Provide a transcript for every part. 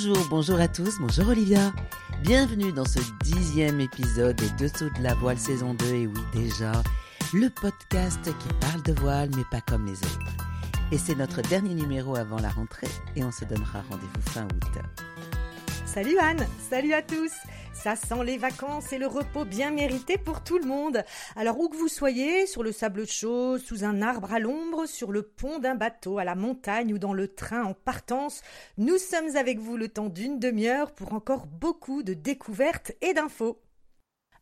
Bonjour, bonjour à tous, bonjour Olivia. Bienvenue dans ce dixième épisode des Dessous de la voile saison 2, et oui déjà, le podcast qui parle de voile mais pas comme les autres. Et c'est notre dernier numéro avant la rentrée et on se donnera rendez-vous fin août. Salut Anne, salut à tous. Ça sent les vacances et le repos bien mérité pour tout le monde. Alors où que vous soyez, sur le sable chaud, sous un arbre à l'ombre, sur le pont d'un bateau, à la montagne ou dans le train en partance, nous sommes avec vous le temps d'une demi-heure pour encore beaucoup de découvertes et d'infos.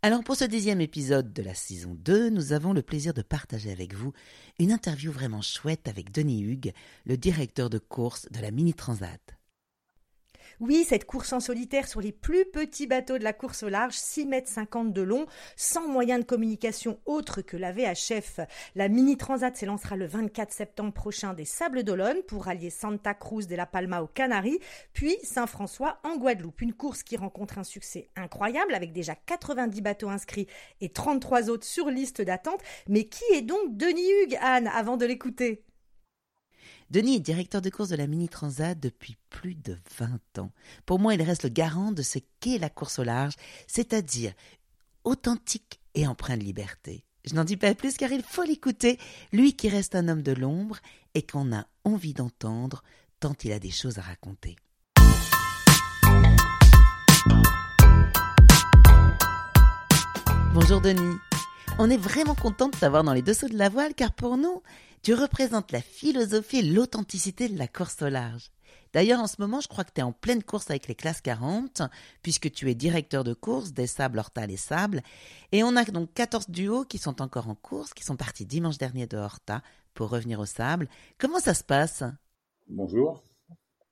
Alors pour ce dixième épisode de la saison 2, nous avons le plaisir de partager avec vous une interview vraiment chouette avec Denis Hugues, le directeur de course de la Mini Transat. Oui, cette course en solitaire sur les plus petits bateaux de la course au large, 6 mètres 50 de long, sans moyen de communication autre que la VHF. La Mini Transat s'élancera le 24 septembre prochain des Sables d'Olonne pour rallier Santa Cruz de la Palma aux Canaries, puis Saint-François en Guadeloupe. Une course qui rencontre un succès incroyable avec déjà 90 bateaux inscrits et 33 autres sur liste d'attente. Mais qui est donc Denis Hugues, Anne, avant de l'écouter? Denis est directeur de course de la Mini Transat depuis plus de 20 ans. Pour moi, il reste le garant de ce qu'est la course au large, c'est-à-dire authentique et empreint de liberté. Je n'en dis pas plus car il faut l'écouter, lui qui reste un homme de l'ombre et qu'on a envie d'entendre tant il a des choses à raconter. Bonjour Denis. On est vraiment content de t'avoir dans les dessous de la voile car pour nous, tu représentes la philosophie et l'authenticité de la course au large. D'ailleurs, en ce moment, je crois que tu es en pleine course avec les classes 40, puisque tu es directeur de course des Sables, Horta et Sables. Et on a donc 14 duos qui sont encore en course, qui sont partis dimanche dernier de Horta pour revenir au Sable. Comment ça se passe? Bonjour.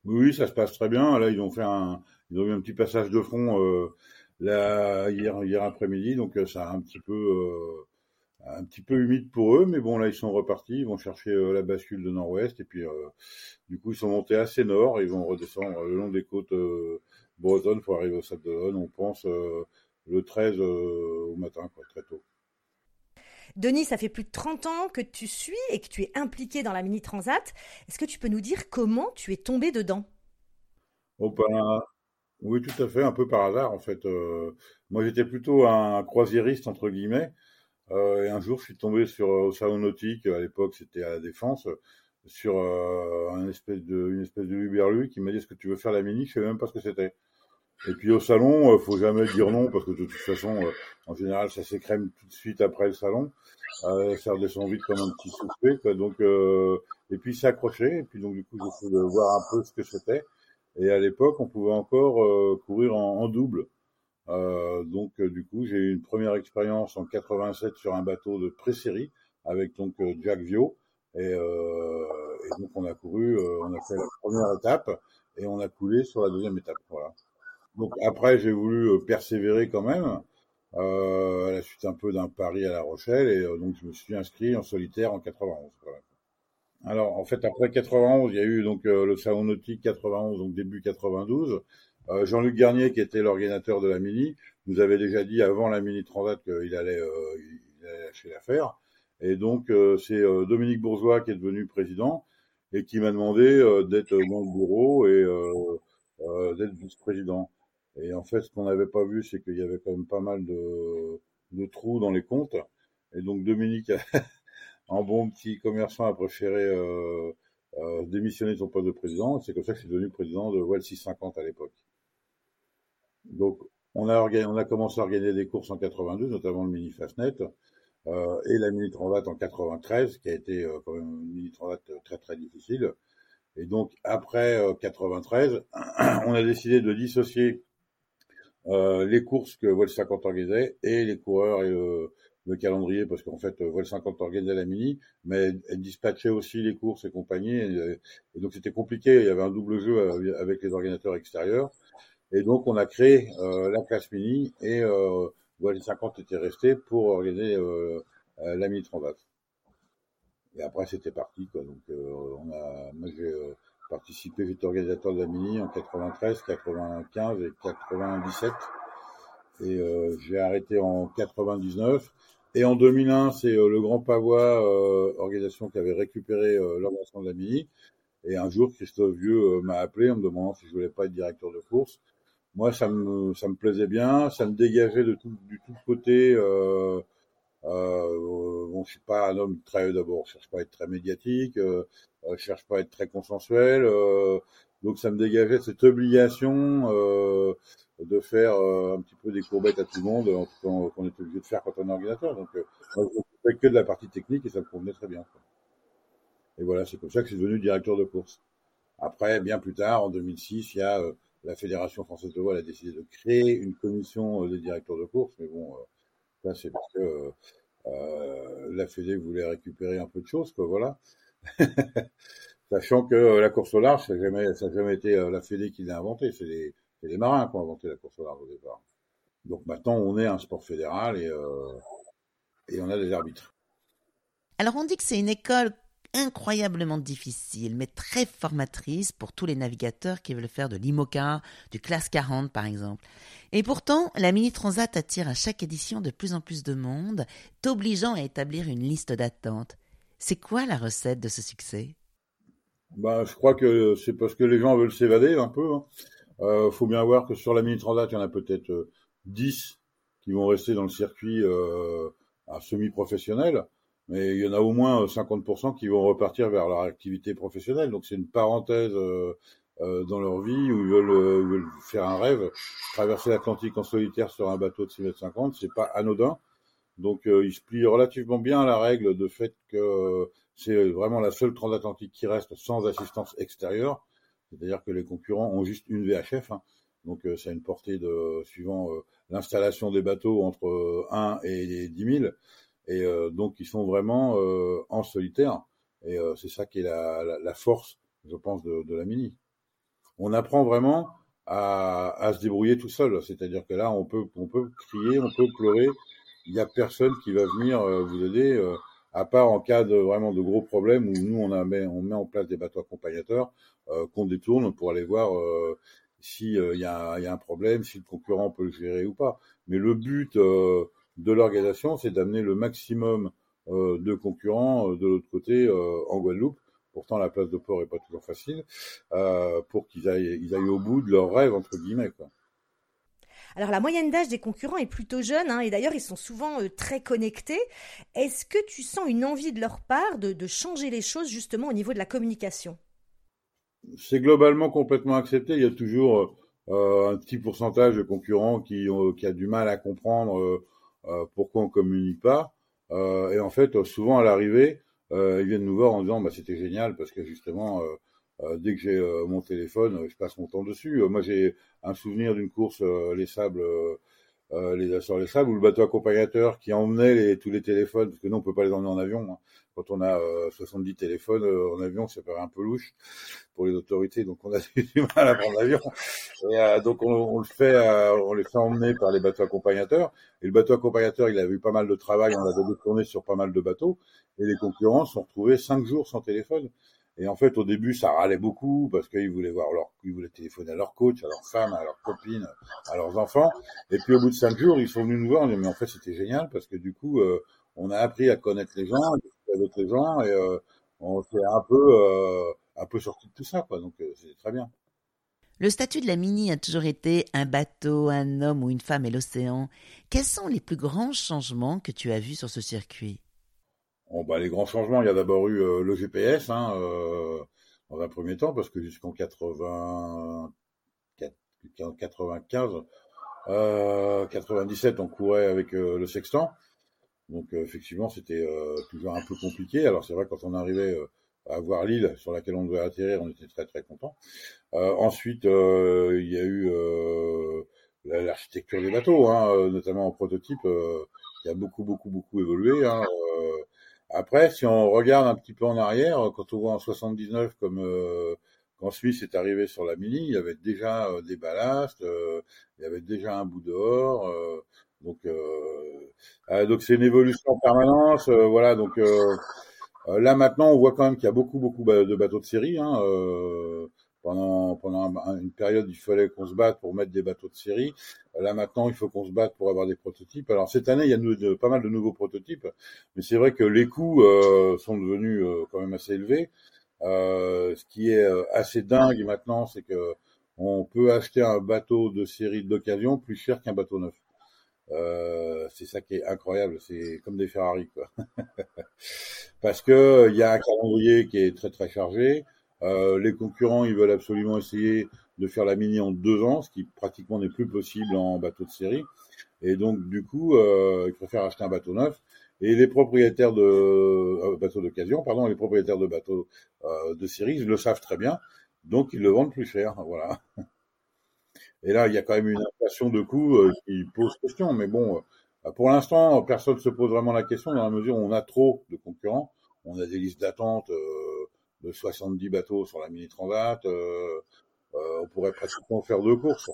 Oui, ça se passe très bien. Là, ils ont fait un, ils ont eu un petit passage de front euh, là, hier, hier après-midi, donc euh, ça a un petit peu, euh, un petit peu humide pour eux, mais bon, là, ils sont repartis, ils vont chercher euh, la bascule de nord-ouest, et puis, euh, du coup, ils sont montés assez nord, ils vont redescendre le long des côtes euh, bretonnes pour arriver au Sable d'Olonne, on pense, le 13 euh, au matin, quoi, très tôt. Denis, ça fait plus de 30 ans que tu suis et que tu es impliqué dans la Mini Transat. Est-ce que tu peux nous dire comment tu es tombé dedans? Oh, ben, oui, tout à fait, un peu par hasard, en fait. Euh, moi, j'étais plutôt un croisiériste, entre guillemets, euh, et un jour, je suis tombé sur euh, au salon nautique. À l'époque, c'était à la Défense, sur euh, un espèce de, une espèce de qui m'a dit est-ce que tu veux faire la mini? Je savais même pas ce que c'était. Et puis au salon, euh, faut jamais dire non parce que de toute façon, en général, ça s'écrème tout de suite après le salon. Ça redescend vite comme un petit soufflet. Donc, et puis c'est accroché. Et puis donc du coup, j'essaie de voir un peu ce que c'était. Et à l'époque, on pouvait encore euh, courir en, en double. Euh, donc euh, du coup, j'ai eu une première expérience en 87 sur un bateau de pré-série avec donc euh, Jack Vio. Et, euh, et donc on a couru, euh, on a fait la première étape et on a coulé sur la deuxième étape. Voilà. Donc après, j'ai voulu persévérer quand même, à la suite un peu d'un pari à La Rochelle, et donc je me suis inscrit en solitaire en 91. Voilà. Alors en fait, après 91, il y a eu donc euh, le salon nautique 91, donc début 92. Euh, Jean-Luc Garnier, qui était l'organisateur de la Mini, nous avait déjà dit avant la Mini Transat qu'il allait, euh, il allait lâcher l'affaire. Et donc euh, c'est euh, Dominique Bourgeois qui est devenu président et qui m'a demandé euh, d'être dans le bureau et d'être vice-président. Et en fait, ce qu'on n'avait pas vu, c'est qu'il y avait quand même pas mal de, de trous dans les comptes. Et donc Dominique, en bon petit commerçant, a préféré euh, euh, démissionner de son poste de président. C'est comme ça que suis devenu président de Well 650 à l'époque. Donc on a, commencé à organiser des courses en 92, notamment le Mini Fastnet, euh, et la Mini Transat en 93, qui a été euh, quand même une Mini Transat très très difficile. Et donc après euh, 93, on a décidé de dissocier euh, les courses que Vol 50 organisait et les coureurs et le, le calendrier, parce qu'en fait, Vol 50 organisait la mini, mais elle, dispatchait aussi les courses et compagnie, et, et donc c'était compliqué, il y avait un double jeu euh, avec les organisateurs extérieurs, et donc on a créé euh, la classe mini, et euh, Vol 50 était resté pour organiser euh, euh, la mini transat. Et après, c'était parti, quoi. Donc, euh, on a, moi, j'ai euh, participé, j'étais organisateur de la Mini en 93, 95 et 97. Et euh, j'ai arrêté en 99. Et en 2001, c'est euh, le Grand Pavois, euh, organisation qui avait récupéré l'organisation de la Mini. Et un jour, Christophe Vieux m'a appelé en me demandant si je voulais pas être directeur de course. Moi, ça me, ça me plaisait bien, ça me dégageait de tout, du tout côté. Euh, euh, bon, je suis pas un homme très, d'abord, je cherche pas à être très médiatique, euh, je cherche pas à être très consensuel, euh, donc ça me dégageait cette obligation de faire euh, un petit peu des courbettes à tout le monde, qu'on est obligé de faire quand on est ordinateur. Donc, euh, moi, je fais que de la partie technique et ça me convenait très bien. Quoi. Et voilà, c'est comme ça que suis devenu directeur de course. Après, bien plus tard, en 2006, il y a euh, la Fédération française de voile a décidé de créer une commission des directeurs de course, mais bon, ça c'est parce que euh, la Fédé voulait récupérer un peu de choses, quoi, voilà. Sachant que la course au large, ça n'a jamais, jamais été la Fédé qui l'a inventé, c'est les, les, marins qui ont inventé la course au large au départ. Donc maintenant, on est un sport fédéral et, euh, et on a des arbitres. Alors on dit que c'est une école incroyablement difficile, mais très formatrice pour tous les navigateurs qui veulent faire de l'IMOCA, du classe 40 par exemple. Et pourtant, la Mini Transat attire à chaque édition de plus en plus de monde, t'obligeant à établir une liste d'attente. C'est quoi la recette de ce succès? Bah, je crois que c'est parce que les gens veulent s'évader un peu. Hein. Euh, faut bien voir que sur la Mini Transat, il y en a peut-être euh, 10 qui vont rester dans le circuit euh, à semi-professionnel mais il y en a au moins 50% qui vont repartir vers leur activité professionnelle. Donc c'est une parenthèse euh, euh, dans leur vie où ils veulent, euh, veulent faire un rêve. Traverser l'Atlantique en solitaire sur un bateau de 6 mètres 50, c'est pas anodin. Donc euh, ils se plient relativement bien à la règle de fait que c'est vraiment la seule transatlantique qui reste sans assistance extérieure. C'est-à-dire que les concurrents ont juste une VHF. Hein. Donc c'est une portée de suivant l'installation des bateaux entre 1 et 10 000 et euh, donc ils sont vraiment euh, en solitaire. Et euh, c'est ça qui est la, force, je pense, de, de, la mini. On apprend vraiment à, à se débrouiller tout seul. C'est-à-dire que là, on peut, on peut crier, on peut pleurer. Il n'y a personne qui va venir vous aider, à part en cas de vraiment de gros problèmes où nous on, a, on met en place des bateaux accompagnateurs qu'on détourne pour aller voir s'il y, a, y a un problème, si le concurrent peut le gérer ou pas. Mais le but de l'organisation, c'est d'amener le maximum euh, de concurrents euh, de l'autre côté euh, en Guadeloupe. Pourtant, la place de port est pas toujours facile euh, pour qu'ils aillent, ils aillent au bout de leur rêve entre guillemets. Quoi. Alors la moyenne d'âge des concurrents est plutôt jeune, hein, et d'ailleurs ils sont souvent euh, très connectés. Est-ce que tu sens une envie de leur part de, changer les choses justement au niveau de la communication? C'est globalement complètement accepté. Il y a toujours euh, un petit pourcentage de concurrents qui, a du mal à comprendre euh, pourquoi on communique pas. Euh, et en fait, souvent à l'arrivée, euh, ils viennent nous voir en disant bah, c'était génial parce que justement, dès que j'ai mon téléphone, je passe mon temps dessus. moi, j'ai un souvenir d'une course les sables euh, les sur les sables ou le bateau accompagnateur qui emmenait les, tous les téléphones parce que nous on peut pas les emmener en avion hein. quand on a euh, 70 téléphones euh, en avion ça paraît un peu louche pour les autorités donc on a du mal à prendre l'avion donc on, on, le fait on les fait emmener par les bateaux accompagnateurs et le bateau accompagnateur il a eu pas mal de travail on a tourné sur pas mal de bateaux et les concurrents sont retrouvés cinq jours sans téléphone et en fait, au début, ça râlait beaucoup parce qu'ils voulaient voir leur, ils voulaient téléphoner à leur coach, à leur femme, à leurs copines, à leurs enfants. Et puis au bout de cinq jours, ils sont venus nous voir. mais en fait, c'était génial parce que du coup, euh, on a appris à connaître les gens, à avec les gens, et euh, on s'est un peu, euh, un peu sorti de tout ça, quoi. Donc, euh, c'est très bien. Le statut de la Mini a toujours été un bateau, un homme ou une femme et l'océan. Quels sont les plus grands changements que tu as vus sur ce circuit? Bon, bah, les grands changements, il y a d'abord eu euh, le GPS, hein, euh, dans un premier temps, parce que jusqu'en 80, 95, euh, 97, on courait avec euh, le sextant. Donc effectivement, c'était toujours un peu compliqué. Alors c'est vrai, quand on arrivait à voir l'île sur laquelle on devait atterrir, on était très très content. ensuite, il y a eu l'architecture des bateaux, hein, notamment en prototype, qui a beaucoup beaucoup beaucoup évolué. Hein, après, si on regarde un petit peu en arrière, quand on voit en 79 comme euh, quand Smith est arrivé sur la Mini, il y avait déjà euh, des ballasts, euh, il y avait déjà un bout dehors. Euh, donc, euh, donc c'est une évolution en permanence. voilà, donc là maintenant, on voit quand même qu'il y a beaucoup beaucoup de bateaux de série. Hein, pendant, pendant une période, il fallait qu'on se batte pour mettre des bateaux de série. Là maintenant, il faut qu'on se batte pour avoir des prototypes. Alors cette année, il y a pas mal de nouveaux prototypes, mais c'est vrai que les coûts euh, sont devenus euh, quand même assez élevés. ce qui est assez dingue maintenant, c'est que on peut acheter un bateau de série d'occasion plus cher qu'un bateau neuf. Euh, c'est ça qui est incroyable, c'est comme des Ferrari quoi. Parce que il y a un calendrier qui est très très chargé. Euh, les concurrents, ils veulent absolument essayer de faire la mini en deux ans, ce qui pratiquement n'est plus possible en bateau de série. Et donc du coup, euh, ils préfèrent acheter un bateau neuf. Et les propriétaires de euh, bateaux d'occasion, pardon, les propriétaires de bateaux de série, ils le savent très bien, donc ils le vendent plus cher. Voilà. Et là, il y a quand même une inflation de coûts qui pose question. Mais bon, pour l'instant, personne ne se pose vraiment la question dans la mesure où on a trop de concurrents. On a des listes d'attente 70 bateaux sur la mini transat. on pourrait pratiquement faire deux courses.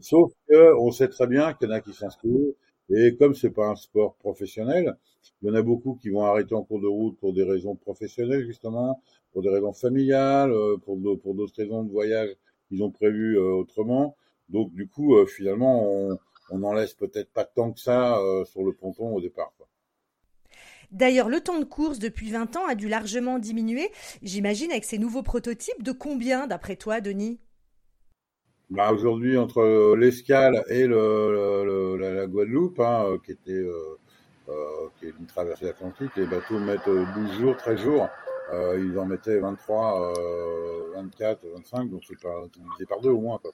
Sauf que on sait très bien qu'il y en a qui s'inscrivent. Et comme c'est pas un sport professionnel, il y en a beaucoup qui vont arrêter en cours de route pour des raisons professionnelles justement, pour des raisons familiales, pour pour d'autres raisons de voyage ils ont prévu euh, autrement. Donc du coup, euh, finalement, on, on en laisse peut-être pas tant que ça euh, sur le ponton au départ. D'ailleurs, le temps de course depuis 20 ans a dû largement diminuer, j'imagine, avec ces nouveaux prototypes. De combien, d'après toi, Denis? Bah, Aujourd'hui, entre l'escale et le, la, Guadeloupe, hein, qui était euh, qui est une traversée atlantique, les bateaux mettent 12 jours, 13 jours. Euh, ils en mettaient 23, euh, 24, 25, donc c'est pas divisé par deux au moins. Quoi.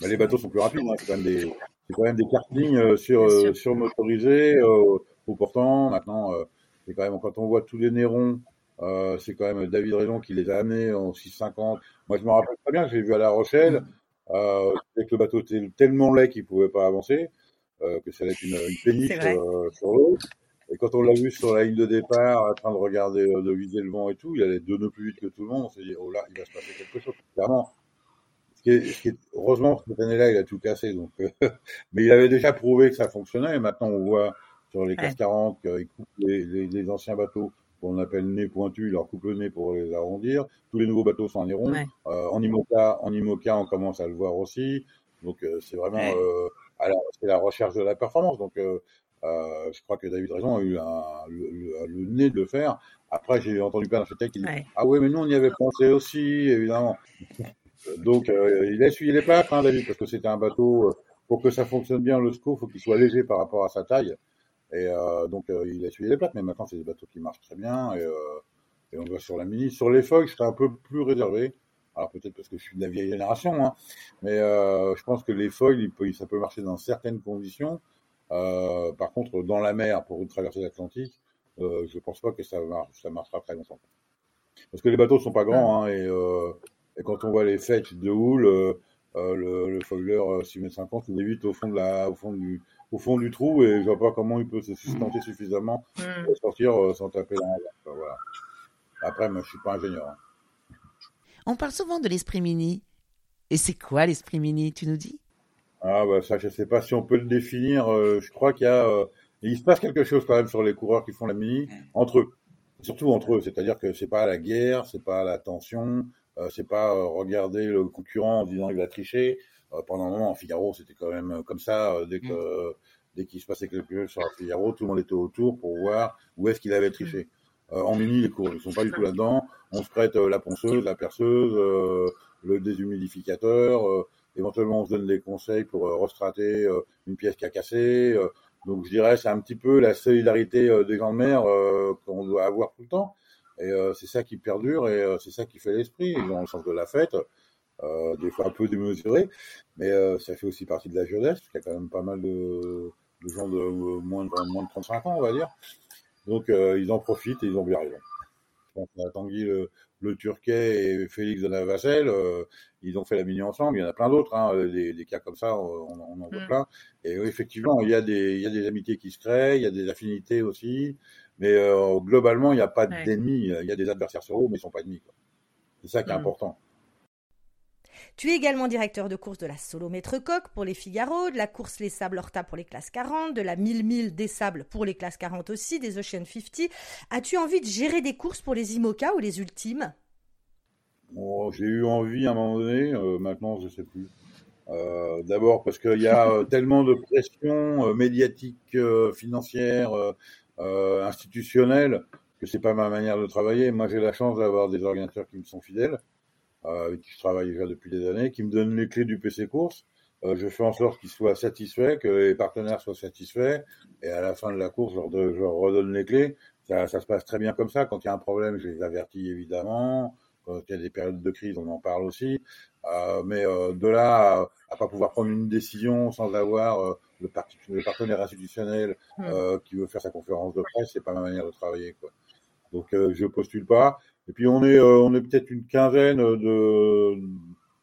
Mais les bateaux sont plus rapides, hein, c'est quand même des, c'est quand même des kartings euh, sur, euh, sur motorisés euh, au portant. Maintenant, euh, c'est quand même quand on voit tous les Nérons, euh, c'est quand même David Raison qui les a amenés en 650. Moi, je me rappelle très bien, j'ai vu à La Rochelle, euh, que le bateau était tellement laid qu'il pouvait pas avancer, que ça allait être une, une sur l'eau. Et quand on l'a vu sur la ligne de départ, en train de regarder, de viser le vent et tout, il allait deux nœuds plus vite que tout le monde. On s'est dit, oh là, il va se passer quelque chose. Clairement. Heureusement, cette année-là, il a tout cassé. Donc, mais il avait déjà prouvé que ça fonctionnait. Et maintenant, on voit sur les 40 qu'il coupe les, les, les, anciens bateaux qu'on appelle nez pointu, il leur coupe le nez pour les arrondir. Tous les nouveaux bateaux sont en nez Ouais. Euh, en IMOCA, en IMOCA, on commence à le voir aussi. Donc, euh, c'est vraiment, ouais. euh, c'est la recherche de la performance. Donc, euh, euh, je crois que David Raison a eu un, le, le, le, nez de le faire. Après, j'ai entendu plein d'architectes qui disent ouais. Ah oui, mais nous, on y avait pensé aussi, évidemment. Donc, euh, il a essuyé les hein, David, parce que c'était un bateau. Euh, pour que ça fonctionne bien, le SCO, il faut qu'il soit léger par rapport à sa taille. Et euh, donc, euh, il a essuyé les plaques, mais maintenant, c'est des bateaux qui marchent très bien. Et, euh, et on voit sur la Mini. Sur les feuilles, je serais un peu plus réservé. Alors peut-être parce que je suis de la vieille génération, hein, mais je pense que les foils, ça peut marcher dans certaines conditions. Par contre, dans la mer, pour une traversée l'Atlantique, je pense pas que ça, marche, ça marchera très longtemps. Parce que les bateaux sont pas grands, hein, et, quand on voit les fetch de houle, le, le fogler 6 m 50, il est vite au fond de la, au fond du, au fond du trou, et je vois pas comment il peut se sustenter suffisamment mm. pour sortir euh, sans taper dans la voilà. Après, moi, je suis pas ingénieur. Hein. On parle souvent de l'esprit mini. Et c'est quoi l'esprit mini, tu nous dis? Ah bah ça, je sais pas si on peut le définir. Euh, je crois qu'il y a, euh, il se passe quelque chose quand même sur les coureurs qui font la mini entre eux, surtout entre eux. C'est-à-dire que c'est pas la guerre, c'est pas la tension, euh, c'est pas regarder le concurrent en disant il va tricher. Euh, pendant un moment, en Figaro, c'était quand même comme ça. Euh, dès que mm. dès qu'il se passait quelque chose sur la Figaro, tout le monde était autour pour voir où est-ce qu'il avait triché. en mini, les coureurs, ils sont pas du tout là-dedans. On se prête la ponceuse, la perceuse, le déshumidificateur éventuellement on se donne des conseils pour euh, restrater euh, une pièce qui a cassé. Euh, donc je dirais c'est un petit peu la solidarité des mer qu'on doit avoir tout le temps. Et c'est ça qui perdure et c'est ça qui fait l'esprit. Ont le sens de la fête, des fois un peu démesuré, mais ça fait aussi partie de la jeunesse. Il y a quand même pas mal de, de gens de moins, de moins de 35 ans, on va dire. Donc ils en profitent et ils ont bien raison. Je pense à Tanguy le, le Turquet et Félix de euh, ils ont fait la mini ensemble. Il y en a plein d'autres, hein, des, des, cas comme ça, on, on en voit mm. plein. Et euh, effectivement, il y, a des, il y a des amitiés qui se créent, il y a des affinités aussi, mais euh, globalement, il n'y a pas ouais. d'ennemis. Il y a des adversaires sur eux, mais ils sont pas ennemis. C'est ça qui est mm. important. Tu es également directeur de course de la Solo Maître Coq pour les Figaro, de la course Les Sables Horta pour les classes 40, de la 1000 1000 des Sables pour les classes 40 aussi, des Ocean 50. As-tu envie de gérer des courses pour les IMOCA ou les Ultimes? Oh, J'ai eu envie à un moment donné, euh, maintenant je sais plus. Euh, D'abord parce qu'il y a euh, tellement de pression euh, médiatique, financière, institutionnelle, que c'est pas ma manière de travailler. Moi, j'ai la chance d'avoir des organisateurs qui me sont fidèles, avec qui je travaille déjà depuis des années, qui me donnent les clés du PC course. Euh, je fais en sorte qu'ils soient satisfaits, que les partenaires soient satisfaits, et à la fin de la course, je leur, je leur redonne les clés. Ça, ça, se passe très bien comme ça. Quand il y a un problème, je les avertis évidemment. Quand il y a des périodes de crise, on en parle aussi. Euh, mais euh, de là à, à, pas pouvoir prendre une décision sans avoir euh, le, le, partenaire institutionnel euh, qui veut faire sa conférence de presse, c'est pas ma manière de travailler. Quoi. Donc euh, je postule pas. Et puis on est euh, on est peut-être une quinzaine de,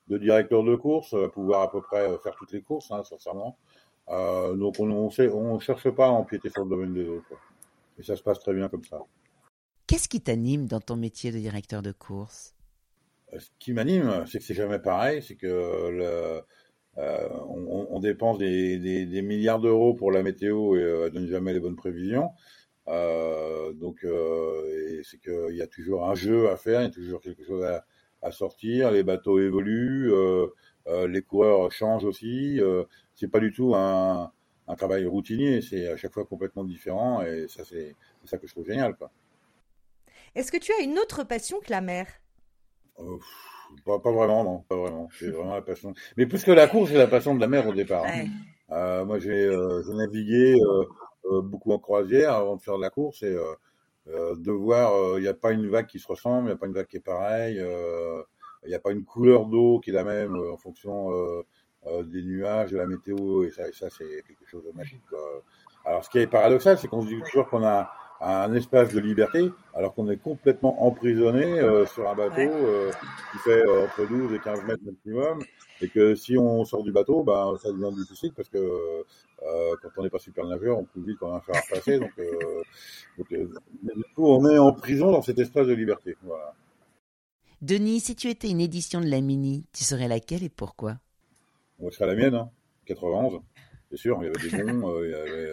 de directeurs de course à pouvoir à peu près faire toutes les courses, hein, sincèrement. donc on on, sait, on cherche pas à empiéter sur le domaine des autres. Quoi. Et ça se passe très bien comme ça. Qu'est-ce qui t'anime dans ton métier de directeur de course? Ce qui m'anime, c'est que c'est jamais pareil, c'est que le, euh, on, on, dépense des, des, des milliards d'euros pour la météo et euh, donne jamais les bonnes prévisions. Euh, donc, euh, c'est qu'il y a toujours un jeu à faire, il y a toujours quelque chose à, à sortir. Les bateaux évoluent, euh, les coureurs changent aussi. c'est pas du tout un, un travail routinier, c'est à chaque fois complètement différent et ça, c'est ça que je trouve génial. Est-ce que tu as une autre passion que la mer? Pas, pas, vraiment, non, pas vraiment. C'est vraiment la passion. Mais plus que la course, c'est la passion de la mer au départ. Ouais. Euh, moi, j'ai navigué beaucoup en croisière avant de faire de la course et euh, de voir, il n'y a pas une vague qui se ressemble, il n'y a pas une vague qui est pareille, il n'y a pas une couleur d'eau qui est la même en fonction des nuages, de la météo, et ça, et ça c'est quelque chose de magique. Quoi. Alors, ce qui est paradoxal, c'est qu'on se dit toujours qu'on a un espace de liberté, alors qu'on est complètement emprisonné euh, sur un bateau euh, qui fait euh, entre 12 et 15 mètres maximum, et que si on sort du bateau, ben, ça devient difficile parce que euh, quand on n'est pas super nageur, on peut vite quand même faire passer. Donc, donc du coup, on est en prison dans cet espace de liberté. Voilà. Denis, si tu étais une édition de la Mini, tu serais laquelle et pourquoi? Moi, ce serait la mienne, hein, 91. C'est sûr, il y avait des bons, il y avait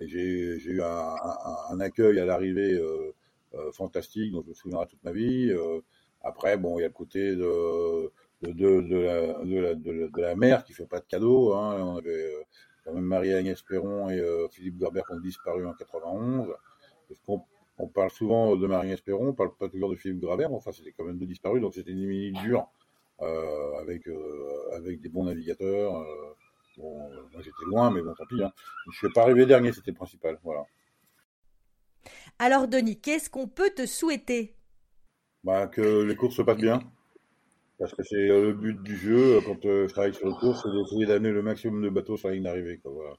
et j'ai eu un, un, un, accueil à l'arrivée euh, euh, fantastique dont je me souviendrai toute ma vie. Euh, après, bon, il y a le côté de, de, de, de, la, de, la, de, la, mer qui fait pas de cadeaux. Hein. On avait quand même Marie-Agnès Perron et Philippe Gerbert qui ont disparu en 91. Parce qu'on on parle souvent de Marie-Agnès Perron, on parle pas toujours de Philippe Gerbert, enfin c'était quand même deux disparus, donc c'était une minute dure euh, avec, euh, avec des bons navigateurs. Euh, Bon, moi j'étais loin, mais bon, tant pis. Hein. Je ne suis pas arrivé dernier, c'était le principal. Voilà. Alors, Denis, qu'est-ce qu'on peut te souhaiter? Bah, Que les courses se passent bien. Parce que c'est le but du jeu, quand euh, je travaille sur les courses, c'est d'essayer d'amener le maximum de bateaux sur la ligne d'arrivée. Voilà.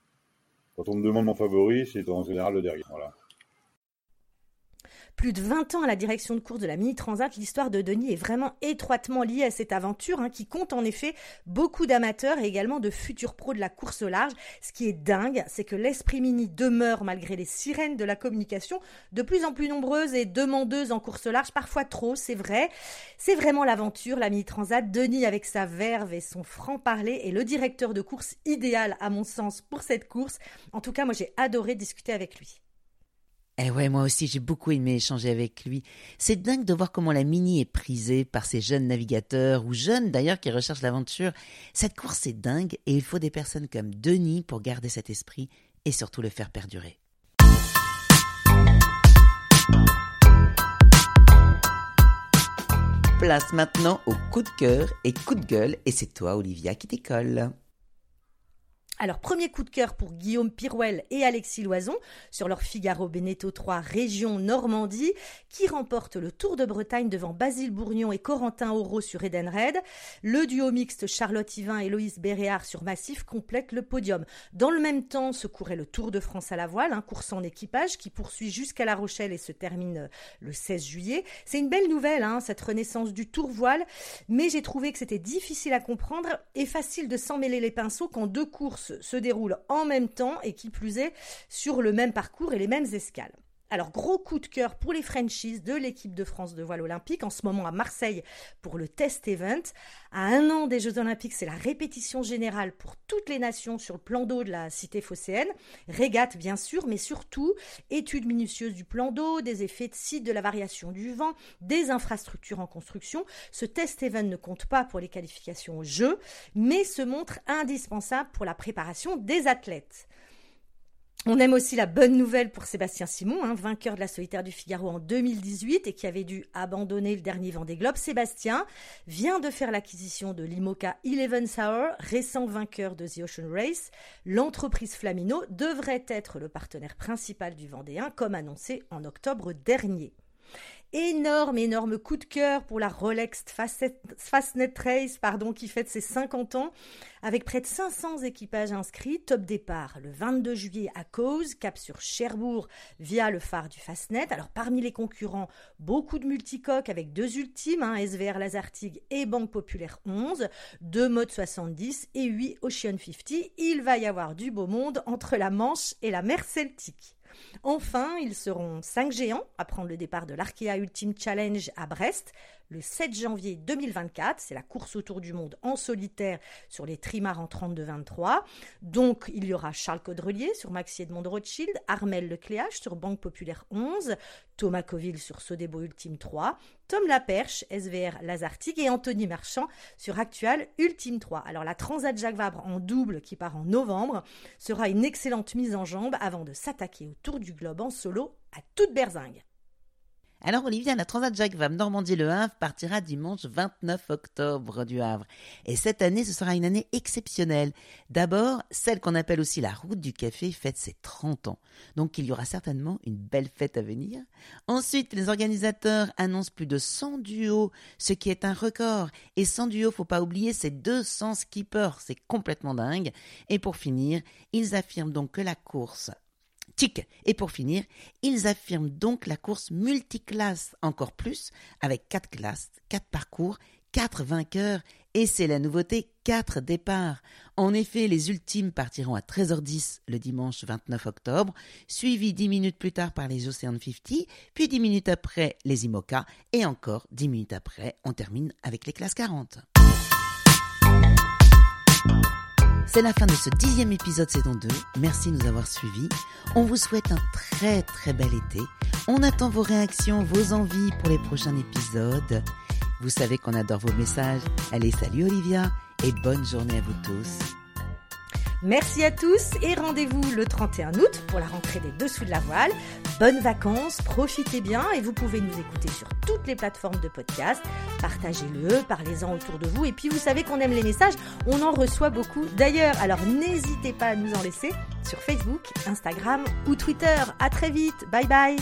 Quand on me demande mon favori, c'est en général le dernier. Plus de 20 ans à la direction de course de la Mini Transat, l'histoire de Denis est vraiment étroitement liée à cette aventure hein, qui compte en effet beaucoup d'amateurs et également de futurs pros de la course au large. Ce qui est dingue, c'est que l'esprit mini demeure malgré les sirènes de la communication de plus en plus nombreuses et demandeuses en course large, parfois trop, c'est vrai. C'est vraiment l'aventure, la Mini Transat. Denis avec sa verve et son franc-parler est le directeur de course idéal à mon sens pour cette course. En tout cas, moi j'ai adoré discuter avec lui. Eh ouais, moi aussi, j'ai beaucoup aimé échanger avec lui. C'est dingue de voir comment la Mini est prisée par ces jeunes navigateurs, ou jeunes d'ailleurs qui recherchent l'aventure. Cette course est dingue et il faut des personnes comme Denis pour garder cet esprit et surtout le faire perdurer. Place maintenant au coup de cœur et coup de gueule, et c'est toi, Olivia, qui décolle. Alors, premier coup de cœur pour Guillaume Pirouel et Alexis Loison sur leur Figaro Beneteau 3 Région Normandie, qui remporte le Tour de Bretagne devant Basile Bourgnon et Corentin Auro sur Edenred. Le duo mixte Charlotte Yvain et Loïs Béréard sur Massif complète le podium. Dans le même temps, se courait le Tour de France à la voile, un course en équipage qui poursuit jusqu'à La Rochelle et se termine euh, le 16 juillet. C'est une belle nouvelle, hein, cette renaissance du Tour voile, mais j'ai trouvé que c'était difficile à comprendre et facile de s'en mêler les pinceaux quand deux courses se déroule en même temps et qui plus est sur le même parcours et les mêmes escales. Alors, gros coup de cœur pour les franchises de l'équipe de France de voile olympique, en ce moment à Marseille pour le test event. À un an des Jeux olympiques, c'est la répétition générale pour toutes les nations sur le plan d'eau de la cité phocéenne. Régate, bien sûr, mais surtout études minutieuses du plan d'eau, des effets de site, de la variation du vent, des infrastructures en construction. Ce test event ne compte pas pour les qualifications aux Jeux, mais se montre indispensable pour la préparation des athlètes. On aime aussi la bonne nouvelle pour Sébastien Simon, hein, vainqueur de la solitaire du Figaro en 2018 et qui avait dû abandonner le dernier Vendée Globe. Sébastien vient de faire l'acquisition de l'IMOCA Eleven Hour, récent vainqueur de The Ocean Race. L'entreprise Flamino devrait être le partenaire principal du Vendéen, comme annoncé en octobre dernier. Énorme, énorme coup de cœur pour la Rolex Fastnet Race, pardon, qui fête ses 50 ans, avec près de 500 équipages inscrits. Top départ le 22 juillet à Cause, cap sur Cherbourg via le phare du Fastnet. Alors parmi les concurrents, beaucoup de multicoques avec deux ultimes, hein, SVR Lazartig et Banque Populaire 11, deux modes 70 et 8 Ocean 50. Il va y avoir du beau monde entre la Manche et la mer Celtique. Enfin, ils seront cinq géants à prendre le départ de l'Arkea Ultimate Challenge à Brest le 7 janvier 2024. C'est la course autour du monde en solitaire sur les trimarans 32-23. Donc, il y aura Charles Caudrelier sur Maxi Edmond Rothschild, Armel Lecléache sur Banque Populaire 11, Thomas Coville sur Sodebo Ultime 3, Tom Laperche, SVR Lazartique et Anthony Marchand sur Actual Ultime 3. Alors, la Transat Jacques Vabre en double qui part en novembre sera une excellente mise en jambe avant de s'attaquer au Tour du Globe en solo à toute berzingue. Alors Olivia, la Transat Jacques Vabre Normandie Le Havre partira dimanche 29 octobre du Havre. Et cette année, ce sera une année exceptionnelle. D'abord, celle qu'on appelle aussi la route du café fête ses 30 ans. Donc il y aura certainement une belle fête à venir. Ensuite, les organisateurs annoncent plus de 100 duos, ce qui est un record. Et 100 duos, faut pas oublier, c'est 200 skippers. C'est complètement dingue. Et pour finir, ils affirment donc que la course et pour finir, ils affirment donc la course multiclasse encore plus, avec quatre classes, quatre parcours, quatre vainqueurs, et c'est la nouveauté, quatre départs. En effet, les ultimes partiront à 13h10 le dimanche 29 octobre, suivis dix minutes plus tard par les Ocean 50, puis dix minutes après les IMOCA, et encore dix minutes après, on termine avec les classes 40. C'est la fin de ce dixième épisode saison 2. Merci de nous avoir suivis. On vous souhaite un très très bel été. On attend vos réactions, vos envies pour les prochains épisodes. Vous savez qu'on adore vos messages. Allez, salut Olivia et bonne journée à vous tous. Merci à tous et rendez-vous le 31 août pour la rentrée des Dessous de la Voile. Bonnes vacances, profitez bien et vous pouvez nous écouter sur toutes les plateformes de podcast. Partagez-le, parlez-en autour de vous et puis vous savez qu'on aime les messages, on en reçoit beaucoup d'ailleurs. Alors n'hésitez pas à nous en laisser sur Facebook, Instagram ou Twitter. À très vite, bye bye